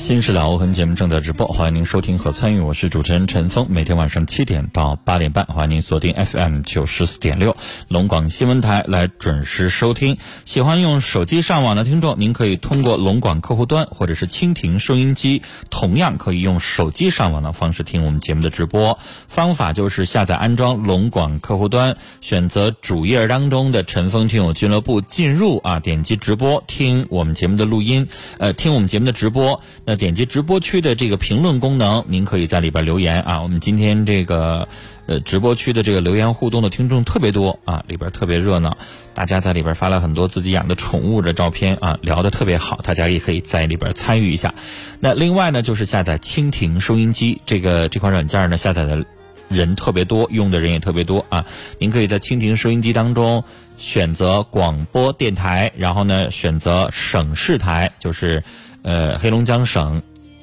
新事了无痕节目正在直播，欢迎您收听和参与，我是主持人陈峰。每天晚上七点到八点半，欢迎您锁定 FM 九十四点六龙广新闻台来准时收听。喜欢用手机上网的听众，您可以通过龙广客户端或者是蜻蜓收音机，同样可以用手机上网的方式听我们节目的直播。方法就是下载安装龙广客户端，选择主页当中的陈峰听友俱乐部，进入啊，点击直播听我们节目的录音，呃，听我们节目的直播。那点击直播区的这个评论功能，您可以在里边留言啊。我们今天这个呃直播区的这个留言互动的听众特别多啊，里边特别热闹，大家在里边发了很多自己养的宠物的照片啊，聊得特别好，大家也可以在里边参与一下。那另外呢，就是下载蜻蜓收音机这个这款软件呢，下载的人特别多，用的人也特别多啊。您可以在蜻蜓收音机当中选择广播电台，然后呢选择省市台，就是。呃，黑龙江省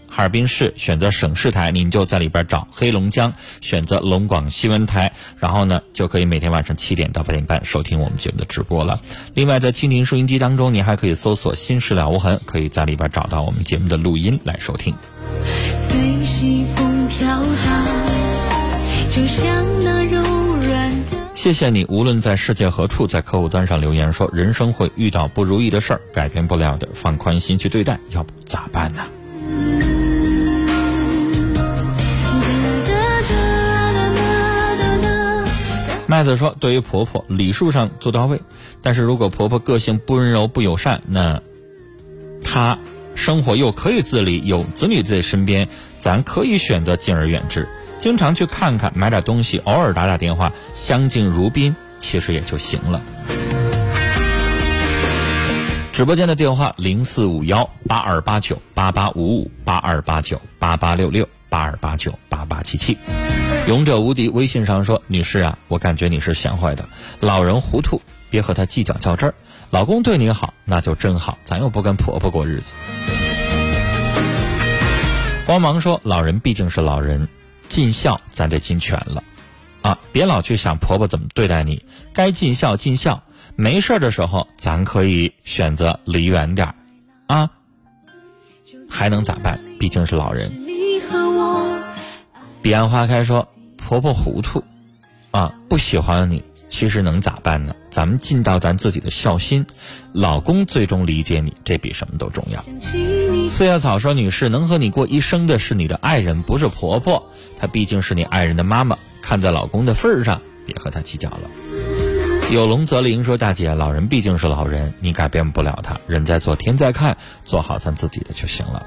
哈尔滨市选择省市台，您就在里边找黑龙江，选择龙广新闻台，然后呢就可以每天晚上七点到八点半收听我们节目的直播了。另外，在蜻蜓收音机当中，您还可以搜索“心事了无痕”，可以在里边找到我们节目的录音来收听。随西风飘荡，就像那柔软的。谢谢你，无论在世界何处，在客户端上留言说，人生会遇到不如意的事儿，改变不了的，放宽心去对待，要不咋办呢？麦子说，对于婆婆，礼数上做到位，但是如果婆婆个性不温柔、不友善，那她生活又可以自理，有子女在身边，咱可以选择敬而远之。经常去看看，买点东西，偶尔打打电话，相敬如宾，其实也就行了。直播间的电话零四五幺八二八九八八五五八二八九八八六六八二八九八八七七。勇者无敌微信上说：“女士啊，我感觉你是贤惠的，老人糊涂，别和他计较较真儿。老公对你好，那就真好，咱又不跟婆婆过日子。”光芒说：“老人毕竟是老人。”尽孝，咱得尽全了，啊，别老去想婆婆怎么对待你，该尽孝尽孝，没事的时候，咱可以选择离远点啊，还能咋办？毕竟是老人。彼岸花开说，婆婆糊涂，啊，不喜欢你。其实能咋办呢？咱们尽到咱自己的孝心，老公最终理解你，这比什么都重要。四叶草说：“女士，能和你过一生的是你的爱人，不是婆婆。她毕竟是你爱人的妈妈，看在老公的份上，别和她计较了。”有龙则灵说：“大姐，老人毕竟是老人，你改变不了他，人在做天在看，做好咱自己的就行了。”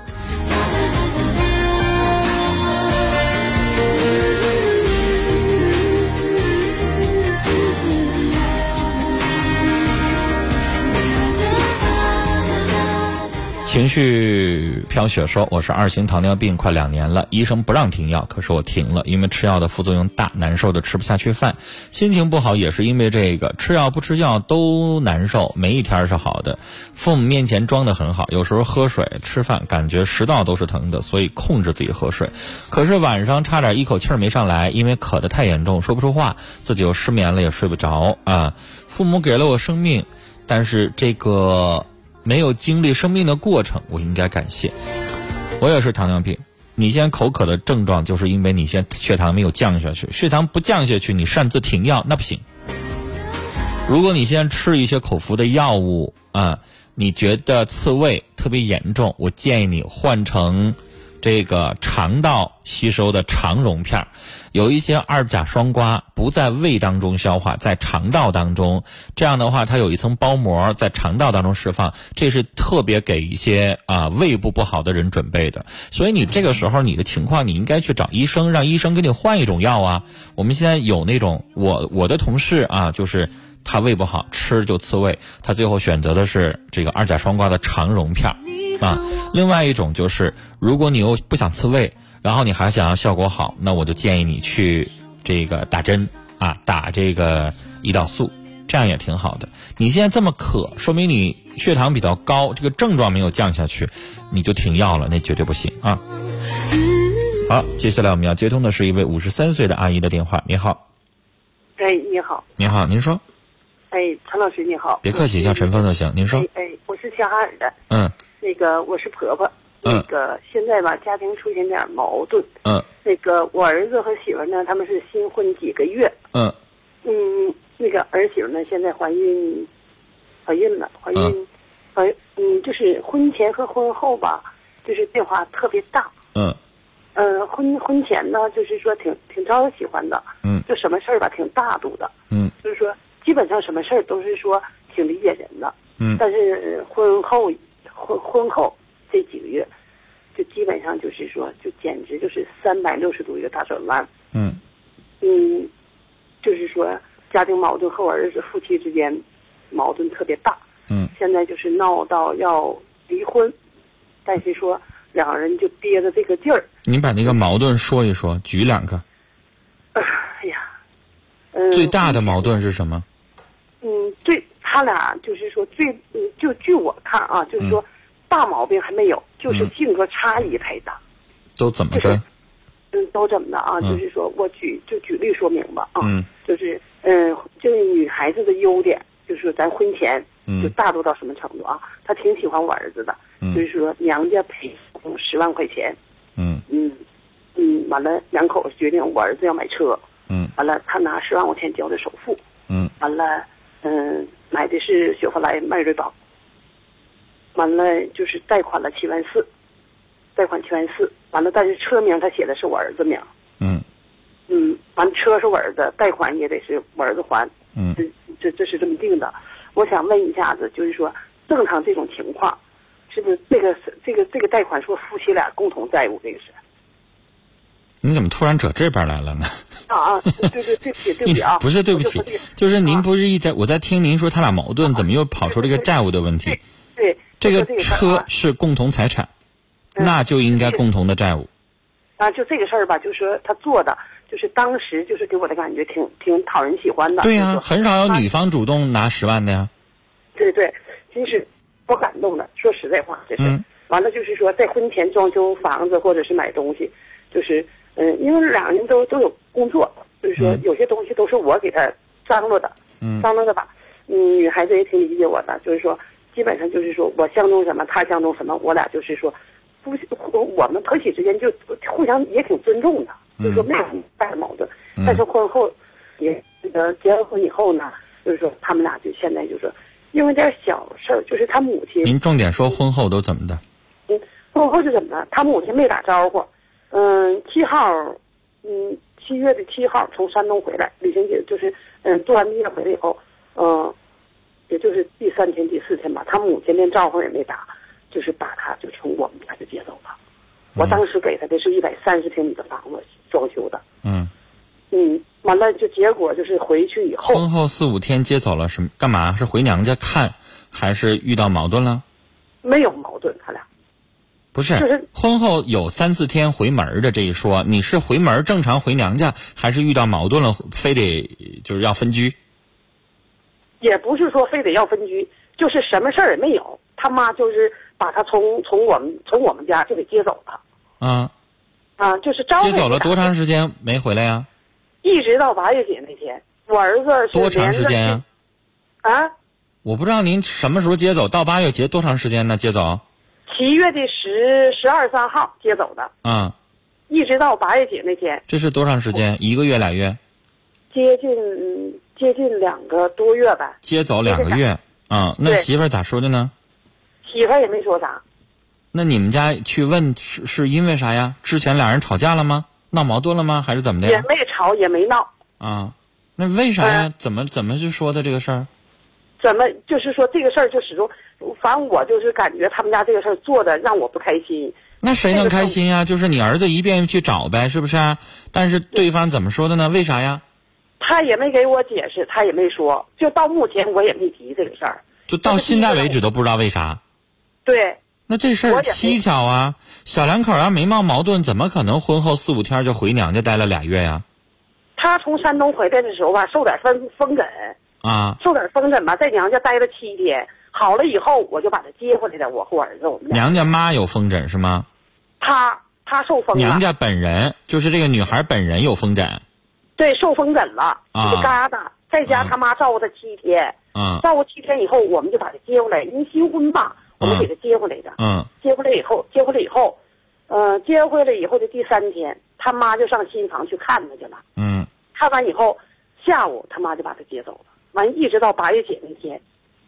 情绪飘雪说：“我是二型糖尿病，快两年了，医生不让停药，可是我停了，因为吃药的副作用大，难受的吃不下去饭，心情不好也是因为这个，吃药不吃药都难受，没一天是好的。父母面前装的很好，有时候喝水、吃饭感觉食道都是疼的，所以控制自己喝水。可是晚上差点一口气儿没上来，因为渴得太严重，说不出话，自己又失眠了，也睡不着啊。父母给了我生命，但是这个。”没有经历生病的过程，我应该感谢。我也是糖尿病，你现在口渴的症状，就是因为你现在血糖没有降下去。血糖不降下去，你擅自停药那不行。如果你现在吃一些口服的药物啊，你觉得刺胃特别严重，我建议你换成。这个肠道吸收的肠溶片，有一些二甲双胍不在胃当中消化，在肠道当中，这样的话它有一层包膜在肠道当中释放，这是特别给一些啊胃部不好的人准备的。所以你这个时候你的情况，你应该去找医生，让医生给你换一种药啊。我们现在有那种，我我的同事啊，就是他胃不好，吃就刺胃，他最后选择的是这个二甲双胍的肠溶片。啊，另外一种就是，如果你又不想刺胃，然后你还想要效果好，那我就建议你去这个打针啊，打这个胰岛素。这样也挺好的。你现在这么渴，说明你血糖比较高，这个症状没有降下去，你就停药了，那绝对不行啊。好，接下来我们要接通的是一位五十三岁的阿姨的电话。你好，哎，你好，你好，您说，哎，陈老师你好，别客气，叫陈峰就行。您说哎，哎，我是齐哈尔的，嗯那个我是婆婆，嗯。那个现在吧家庭出现点矛盾，嗯。那个我儿子和媳妇呢他们是新婚几个月，嗯。嗯，那个儿媳妇呢现在怀孕，怀孕了，怀孕，嗯。怀嗯就是婚前和婚后吧，就是变化特别大，嗯。嗯、婚婚前呢就是说挺挺招人喜欢的，嗯。就什么事儿吧挺大度的，嗯。就是说基本上什么事儿都是说挺理解人的。嗯。但是呃婚后婚婚后这几个月，就基本上就是说，就简直就是三百六十度一个大转弯。嗯嗯，就是说家庭矛盾和我儿子夫妻之间矛盾特别大，嗯现在就是闹到要离婚，但是说两人就憋着这个劲儿，您把那个矛盾说一说，举两个。哎呀，嗯，最大的矛盾是什么？嗯，最他俩就是说最，嗯，就据我看啊，就是说，大毛病还没有，就是嗯性格差异太大。都怎么就是？嗯，都怎么的啊？嗯。就是说我举就举例说明吧啊，嗯。就是嗯，就是女孩子的优点，就是说咱婚前嗯。就大度到什么程度啊？她挺喜欢我儿子的，嗯。就是说娘家赔送十万块钱，嗯。嗯嗯，完了两口子决定我儿子要买车，嗯。完了他拿十万块钱交的首付，嗯。完了，嗯，买的是雪佛兰迈锐宝，完了就是贷款了七万四，贷款七万四，完了但是车名他写的是我儿子名，嗯。嗯，完了车是我儿子，贷款也得是我儿子还，嗯。这这这是这么定的。我想问一下子，就是说正常这种情况，是不是这个是这个这个贷款是夫妻俩共同债务这个是？你怎么突然扯这边来了呢？啊啊，对对对，不起对不起啊，不是对不起就是您啊不是一在我在听您说他俩矛盾，怎么又跑出这个债务的问题？对这个车啊是共同财产，嗯那就应该共同的债务。啊，就这个事儿吧，就说他做的，就是当时就是给我的感觉挺挺讨人喜欢的。对呀、很少有女方主动拿十万的呀。对对，真是我感动的。说实在话，这是。嗯完了就是说，在婚前装修房子或者是买东西，就是嗯，因为两个人都都有工作，就是说嗯有些东西都是我给他张罗的，嗯张罗的吧。嗯，女孩子也挺理解我的，就是说，基本上就是说我相中什么，他相中什么，我俩就是说，夫妻我们婆媳之间就互相也挺尊重的，就是说没有大的矛盾。嗯但是婚后也那个结了婚以后呢，就是说他们俩就现在就是因为点小事儿，就是他母亲，您重点说婚后都怎么的？嗯，婚后是怎么的？他母亲没打招呼，嗯，七号，嗯，七月的七号从山东回来，旅行节就是嗯做完毕业回来以后，嗯，也就是第三天第四天吧，他母亲连招呼也没打，就是把他就从我们家就接走了。我当时给他的是一百三十平米的房子，装修的。嗯，嗯，完了就结果就是回去以后，婚后四五天接走了什么？干嘛？是回娘家看，还是遇到矛盾了？没有矛盾，他俩不是，婚后有三四天回门的这一说，你是回门正常回娘家，还是遇到矛盾了，非得就是要分居？也不是说非得要分居，就是什么事儿也没有。他妈就是把他从从我们从我们家就给接走了，啊，啊，就是招接走了多长时间没回来呀？一直到八月节那天，我儿子多长时间啊？啊，我不知道您什么时候接走，到八月节多长时间呢？接走七月的十十二三号接走的，嗯，一直到八月节那天，这是多长时间？一个月俩月？接近嗯接近两个多月吧。接走两个月啊？那媳妇儿咋说的呢？媳妇儿也没说啥，那你们家去问是是因为啥呀？之前俩人吵架了吗？闹矛盾了吗？还是怎么的也？没吵也没闹，啊，那为啥呀？嗯怎么怎么就说的这个事儿？怎么就是说这个事儿就始终，反正我就是感觉他们家这个事儿做的让我不开心。那谁能开心呀？就是你儿子一遍去找呗，是不是啊？但是对方怎么说的呢？为啥呀？他也没给我解释，他也没说，就到目前我也没提这个事儿。就到现在为止都不知道为啥。对，那这事儿蹊跷啊！小两口要没闹矛盾，怎么可能婚后四五天就回娘家待了俩月呀？他从山东回来的时候吧，受点风风疹，啊，受点风疹吧，在娘家待了七天，好了以后我就把他接回来的。我和我儿子，我们。娘家妈有风疹是吗？她她受风了。娘家本人就是这个女孩本人有风疹。对，受风疹了，啊疙瘩，在家他妈照顾她七天，嗯照顾七天以后，我们就把她接回来，因为新婚吧，我们给她接回来的。嗯接回来以后，接回来以后，呃，接回来以后的第三天，他妈就上新房去看他去了。嗯看完以后，下午他妈就把她接走了。完，一直到八月节那天，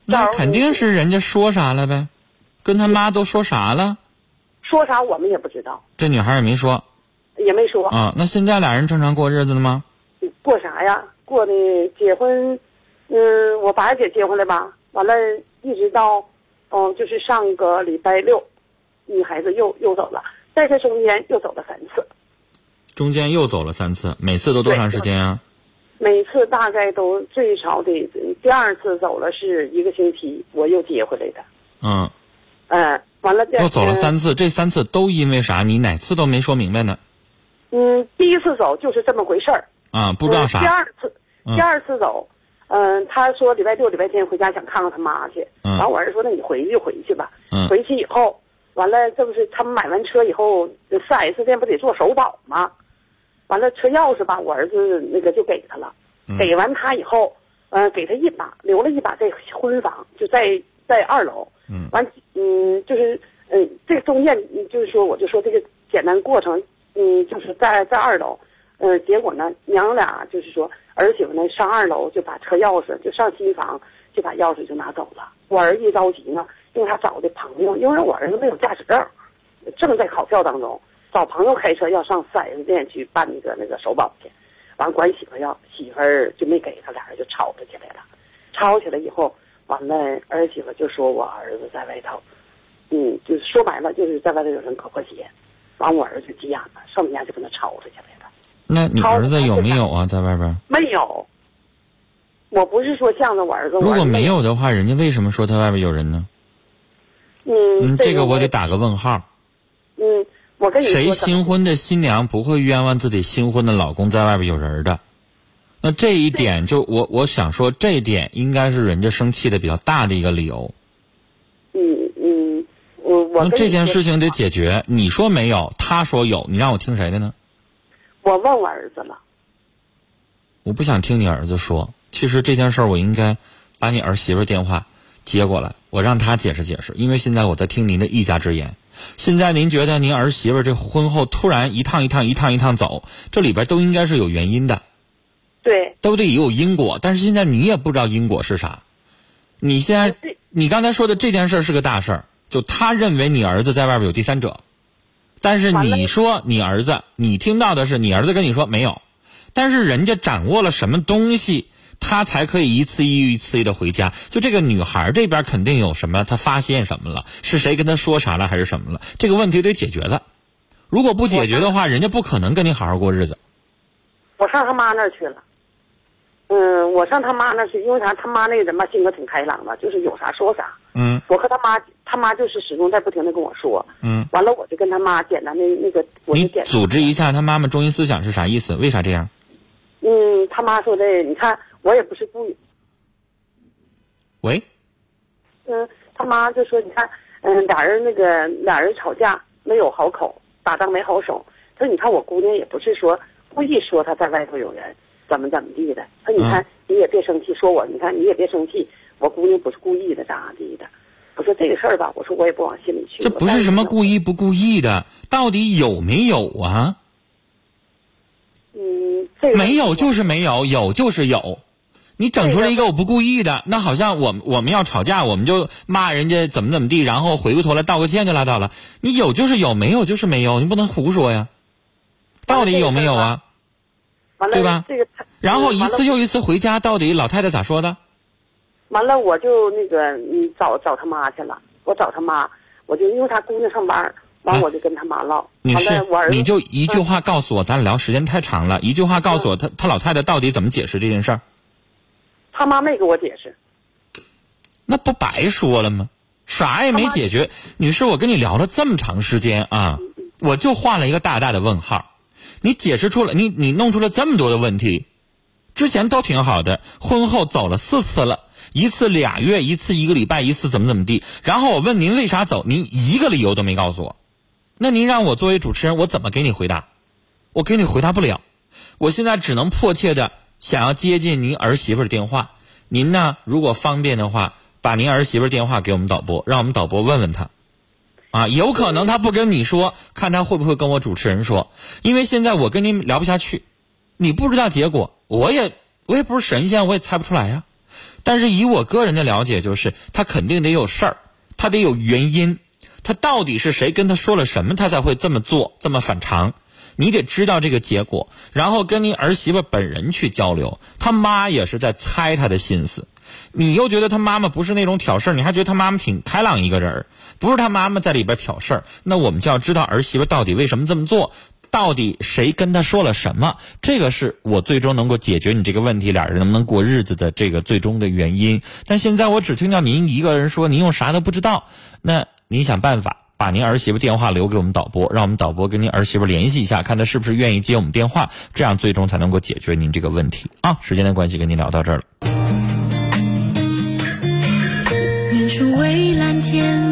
那肯定是人家说啥了呗，跟他妈都说啥了？说啥我们也不知道，这女孩也没说也没说。啊。那现在俩人正常过日子了吗？过啥呀？过的结婚，嗯，我八月姐结婚了吧？完了，一直到，嗯，就是上个礼拜六，女孩子又又走了，在这中间又走了三次，中间又走了三次，每次都多长时间啊？每次大概都最少得第二次走了是一个星期，我又接回来的，嗯，嗯，完了又走了三次，这三次都因为啥？你哪次都没说明白呢？嗯，第一次走就是这么回事儿，啊，不知道啥第。二次，嗯第二次走，嗯，他说礼拜六、礼拜天回家想看看他妈去。嗯完，我儿子说那你回去就回去吧。嗯回去以后，完了这不是他们买完车以后，四 S 店不得做首保吗？完了车钥匙吧，我儿子那个就给他了。嗯给完他以后，嗯、给他一把，留了一把在婚房，就在在二楼。嗯完，嗯，就是，嗯，这个中间，嗯就是说，我就说这个简单过程，嗯，就是在在二楼，嗯，结果呢，娘俩就是说儿媳妇呢上二楼就把车钥匙就上新房就把钥匙就拿走了。我儿子一着急呢，因为他找的朋友，因为我儿子没有驾驶证，正在考票当中，找朋友开车要上四 S 店去办那个那个首保去，完管媳妇要，媳妇儿就没给他，俩人就吵吵起来了。吵起来以后，完了儿媳妇就说我儿子在外头，嗯，就是说白了就是在外头有人搞破鞋，完我儿子急眼了，上我们家就跟他吵吵起来了。那你儿子有没有啊？在外边？没有，我不是说向着我儿子，如果没，有的话，人家为什么说他外边有人呢？嗯，嗯，这个我得，打个问号。嗯，我跟你说，谁新婚的新娘不会冤枉自己新婚的老公在外边有人的？那这一点就我我想说，这一点应该是人家生气的比较大的一个理由。嗯嗯，我我那这件事情得解决。你说没有，他说有，你让我听谁的呢？我问我儿子了，我不想听你儿子说。其实这件事儿我应该把你儿媳妇电话接过来，我让他解释解释。因为现在我在听您的一家之言。现在您觉得您儿媳妇这婚后突然一趟一趟一趟一趟走，这里边都应该是有原因的。对，都得有因果，但是现在你也不知道因果是啥。你现在你刚才说的这件事儿是个大事儿，就他认为你儿子在外边有第三者，但是你说你儿子，你听到的是你儿子跟你说没有，但是人家掌握了什么东西，他才可以一次一遇一次的回家。就这个女孩这边肯定有什么，她发现什么了，是谁跟她说啥了，还是什么了？这个问题得解决了。如果不解决的话，人家不可能跟你好好过日子。我上他妈那儿去了。嗯，我上他妈那儿去，因为啥？他妈那个人吧，性格挺开朗的，就是有啥说啥。嗯我和他妈，他妈就是始终在不停的跟我说。嗯，完了，我就跟他妈简单的那个，我就你简单组织一下他妈妈中心思想是啥意思？为啥这样？嗯，他妈说的，你看我也不是故意。喂，嗯，他妈就说，你看，嗯，俩人那个俩人吵架没有好口，打仗没好手。他说，你看我姑娘也不是说故意说她在外头有人，怎么怎么地的。他说，你看、嗯你也别生气，说我，你看你也别生气，我姑娘不是故意的，咋地的。我说这个事儿吧，我说我也不往心里去。这不是什么故。意不故意的，到底有没有啊？嗯，这个没有就是没有，有就是有。你整出来一个我不故意的，那好像我们我们要吵架，我们就骂人家怎么怎么地，然后回过头来道个歉就拉倒了。你有就是有，没有就是没有，你不能胡说呀。到底有没有啊？对吧这个，然后一次又一次回家，到底老太太咋说的？完了，我就那个嗯找找他妈去了。我找他妈，我就因为他姑娘上班，完来我就跟他妈唠。女士完了，我儿，子你就一句话告诉我，咱俩聊时间太长了，一句话告诉我，他他老太太到底怎么解释这件事儿？他妈没给我解释。那不白说了吗？啥也没解决。女士，我跟你聊了这么长时间啊，我就画了一个大大的问号。你解释出了，你你弄出了这么多的问题，之前都挺好的，婚后走了四次了，一次俩月，一次一个礼拜，一次怎么怎么地。然后我问您为啥走，您一个理由都没告诉我。那您让我作为主持人，我怎么给你回答？我给你回答不了。我现在只能迫切的想要接近您儿媳妇的电话。您呢，如果方便的话，把您儿媳妇电话给我们导播，让我们导播问问他。啊，有可能他不跟你说，看他会不会跟我主持人说。因为现在我跟您聊不下去，你不知道结果，我也我也不是神仙，我也猜不出来呀。但是以我个人的了解，就是他肯定得有事儿，他得有原因，他到底是谁跟他说了什么，他才会这么做，这么反常。你得知道这个结果，然后跟您儿媳妇本人去交流。他妈也是在猜他的心思。你又觉得他妈妈不是那种挑事儿，你还觉得他妈妈挺开朗一个人儿，不是他妈妈在里边挑事儿，那我们就要知道儿媳妇到底为什么这么做，到底谁跟他说了什么，这个是我最终能够解决你这个问题，俩人能不能过日子的这个最终的原因。但现在我只听到您一个人说，您又啥都不知道，那您想办法把您儿媳妇电话留给我们导播，让我们导播跟您儿媳妇联系一下，看她是不是愿意接我们电话，这样最终才能够解决您这个问题啊。时间的关系，跟您聊到这儿了。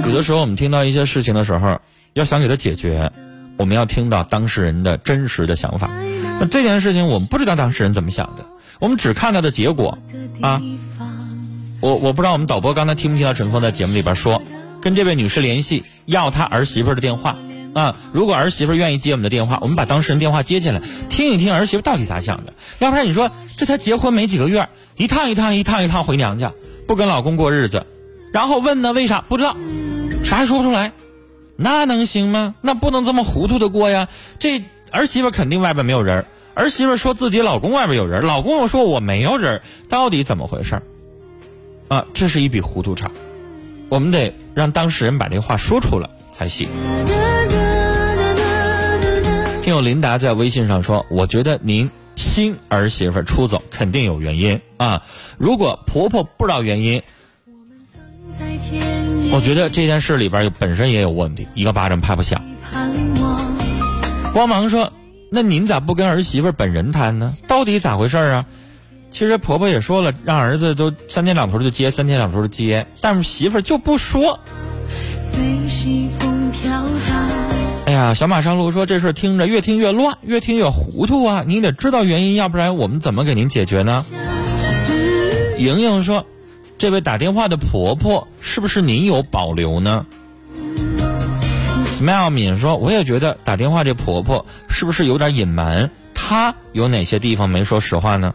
有的时候，我们听到一些事情的时候，要想给他解决，我们要听到当事人的真实的想法。那这件事情，我们不知道当事人怎么想的，我们只看到的结果啊。我我不知道我们导播刚才听没听到陈峰在节目里边说，跟这位女士联系，要她儿媳妇的电话啊。如果儿媳妇愿意接我们的电话，我们把当事人电话接进来，听一听儿媳妇到底咋想的。要不然你说这才结婚没几个月，一趟一趟一趟一趟回娘家，不跟老公过日子。然后问呢？为啥不知道？啥也说不出来，那能行吗？那不能这么糊涂的过呀！这儿媳妇肯定外边没有人，儿媳妇说自己老公外边有人，老公又说我没有人，到底怎么回事？啊，这是一笔糊涂账，我们得让当事人把这话说出来才行。听友琳达在微信上说：“我觉得您新儿媳妇出走肯定有原因啊，如果婆婆不知道原因。”我觉得这件事里边本身也有问题，一个巴掌拍不响。光芒说：“那您咋不跟儿媳妇本人谈呢？到底咋回事啊？”其实婆婆也说了，让儿子都三天两头就接，三天两头就接，但是媳妇就不说。哎呀，小马上路说这事听着越听越乱，越听越糊涂啊！你得知道原因，要不然我们怎么给您解决呢？莹莹说。这位打电话的婆婆是不是您有保留呢？Smile 敏说，我也觉得打电话这婆婆是不是有点隐瞒？她有哪些地方没说实话呢？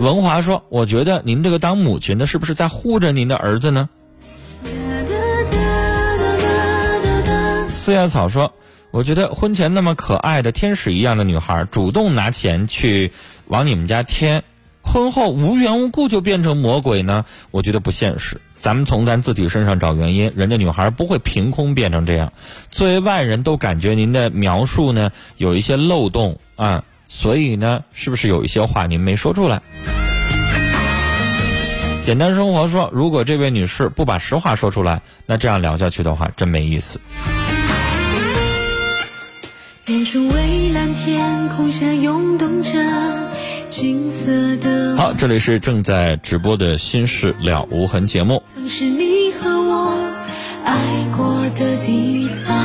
文华说，我觉得您这个当母亲的是不是在护着您的儿子呢？四叶草说，我觉得婚前那么可爱的天使一样的女孩，主动拿钱去往你们家添。婚后无缘无故就变成魔鬼呢？我觉得不现实。咱们从咱自己身上找原因，人家女孩不会凭空变成这样。作为外人都感觉您的描述呢有一些漏洞啊，所以呢，是不是有一些话您没说出来？简单生活说，如果这位女士不把实话说出来，那这样聊下去的话，真没意思。远处蔚蓝天空下涌动着。好，这里是正在直播的《心事了无痕》节目。曾是你和我爱过的地方，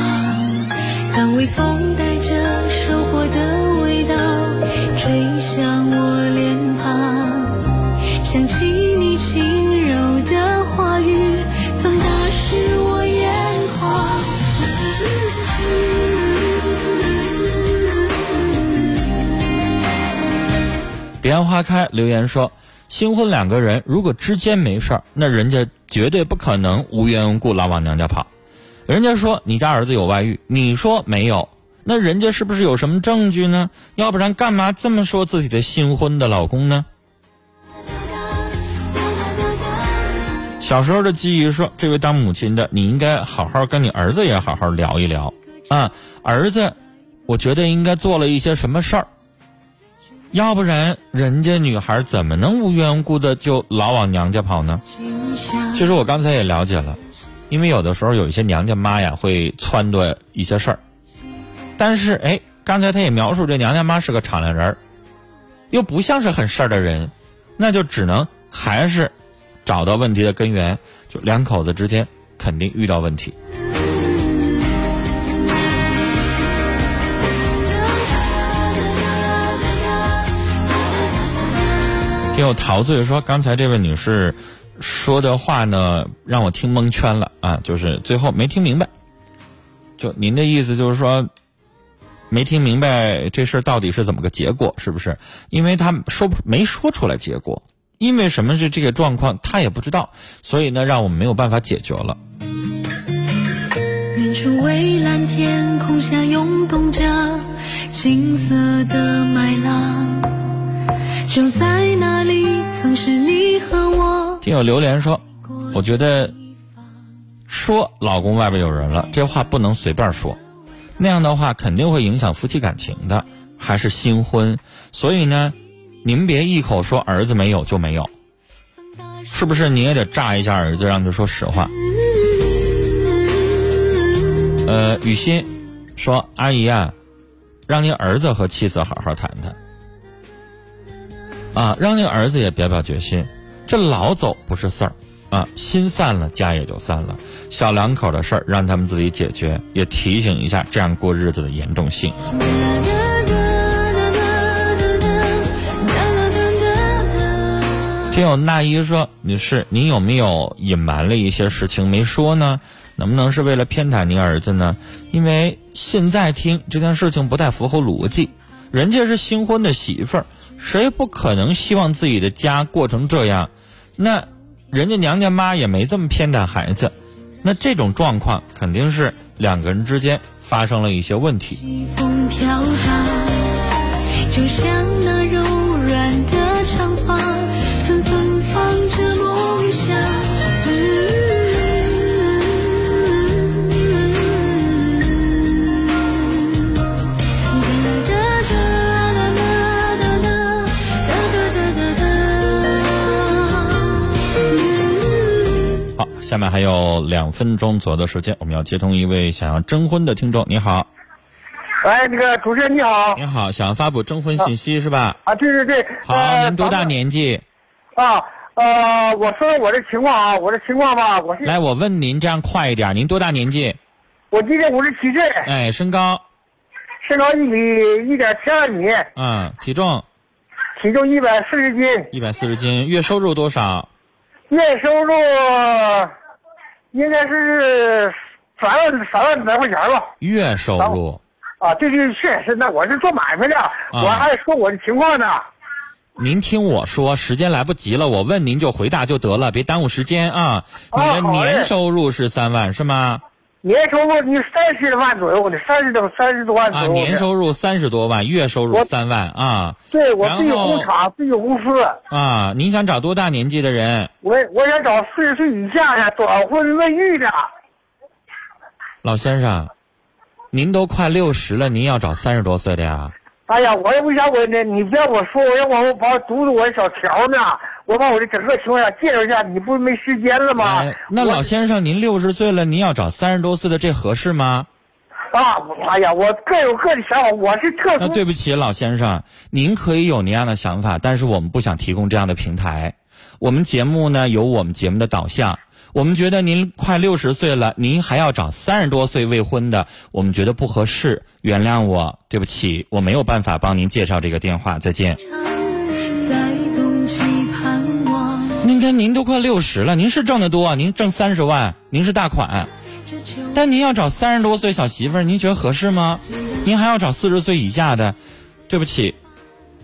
当微风彼岸花开留言说：“新婚两个人如果之间没事儿，那人家绝对不可能无缘无故老往娘家跑。人家说你家儿子有外遇，你说没有，那人家是不是有什么证据呢？要不然干嘛这么说自己的新婚的老公呢？”小时候的记忆说：“这位当母亲的，你应该好好跟你儿子也好好聊一聊啊，儿子，我觉得应该做了一些什么事儿。”要不然，人家女孩怎么能无缘无故的就老往娘家跑呢？其实我刚才也了解了，因为有的时候有一些娘家妈呀会撺掇一些事儿，但是哎，刚才他也描述这娘家妈是个敞亮人儿又不像是很事儿的人，那就只能还是找到问题的根源，就两口子之间肯定遇到问题。听有陶醉说，刚才这位女士说的话呢，让我听蒙圈了啊，就是最后没听明白。就您的意思就是说，没听明白这事儿到底是怎么个结果，是不是？因为他说没说出来结果，因为什么是这个状况，他也不知道，所以呢，让我们没有办法解决了。远处蔚蓝天空下涌动着金色的麦浪。就在那里，曾是你和我。听友榴莲说：“我觉得说老公外边有人了，这话不能随便说，那样的话肯定会影响夫妻感情的。还是新婚，所以呢，您别一口说儿子没有就没有，是不是？你也得炸一下儿子，让他说实话。”呃，雨欣说：“阿姨啊，让您儿子和妻子好好谈谈。”啊，让那个儿子也表表决心，这老走不是事儿，啊，心散了家也就散了。小两口的事儿让他们自己解决，也提醒一下这样过日子的严重性。听友那一说，女士，您有没有隐瞒了一些事情没说呢？能不能是为了偏袒您儿子呢？因为现在听这件事情不太符合逻辑，人家是新婚的媳妇儿。谁不可能希望自己的家过成这样？那人家娘家妈也没这么偏袒孩子，那这种状况肯定是两个人之间发生了一些问题。就像那下面还有两分钟左右的时间，我们要接通一位想要征婚的听众。你好，哎，那个主持人你好，你好，想要发布征婚信息是吧？啊，对对对。好，您多大年纪？啊，呃，我说我的情况啊，我的情况吧，我是。来，我问您，这样快一点，您多大年纪？我今年五十七岁。哎，身高？身高一米一点七二米。嗯，体重？体重一百四十斤。一百四十斤，月收入多少？月收入应该是三万三万来块钱吧。月收入啊，这是确实，那我是做买卖的，我还说我的情况呢。您听我说，时间来不及了，我问您就回答就得了，别耽误时间啊。你的年收入是三万是吗？年收入你三十万左右的，三十多三十多万左右。啊，年收入三十多万，月收入三万啊。对，我自己有工厂，自己有公司。啊，您想找多大年纪的人？我我想找四十岁以下的，短婚未育的。老先生，您都快六十了，您要找三十多岁的呀？哎呀，我也不想我呢，你别我说，我要我我把堵堵我的小条呢。我把我的整个情况下介绍一下，你不是没时间了吗？那老先生，您六十岁了，您要找三十多岁的，这合适吗？啊，哎呀，我各有各的想法，我是特殊。那对不起，老先生，您可以有那样的想法，但是我们不想提供这样的平台。我们节目呢有我们节目的导向，我们觉得您快六十岁了，您还要找三十多岁未婚的，我们觉得不合适。原谅我，对不起，我没有办法帮您介绍这个电话。再见。您看，您都快六十了，您是挣得多，您挣三十万，您是大款，但您要找三十多岁小媳妇儿，您觉得合适吗？您还要找四十岁以下的，对不起，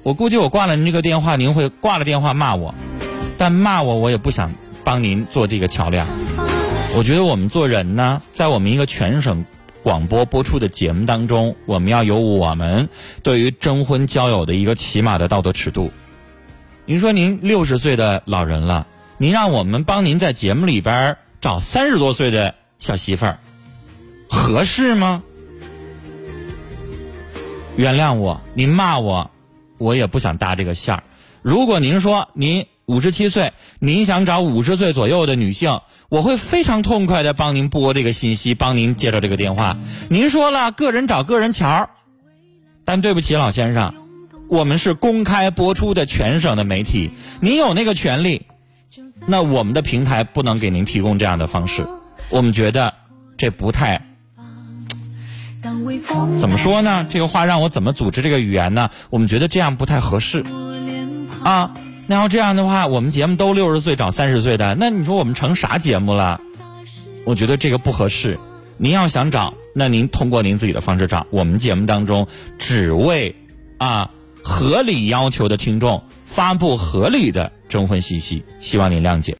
我估计我挂了您这个电话，您会挂了电话骂我，但骂我我也不想帮您做这个桥梁。我觉得我们做人呢，在我们一个全省广播播出的节目当中，我们要有我们对于征婚交友的一个起码的道德尺度。您说您六十岁的老人了，您让我们帮您在节目里边找三十多岁的小媳妇儿，合适吗？原谅我，您骂我，我也不想搭这个线儿。如果您说您五十七岁，您想找五十岁左右的女性，我会非常痛快的帮您拨这个信息，帮您接着这个电话。您说了，个人找个人瞧但对不起，老先生。我们是公开播出的全省的媒体，您有那个权利，那我们的平台不能给您提供这样的方式，我们觉得这不太。怎么说呢？这个话让我怎么组织这个语言呢？我们觉得这样不太合适啊。那要这样的话，我们节目都六十岁找三十岁的，那你说我们成啥节目了？我觉得这个不合适。您要想找，那您通过您自己的方式找。我们节目当中只为啊合理要求的听众发布合理的征婚信息，希望您谅解。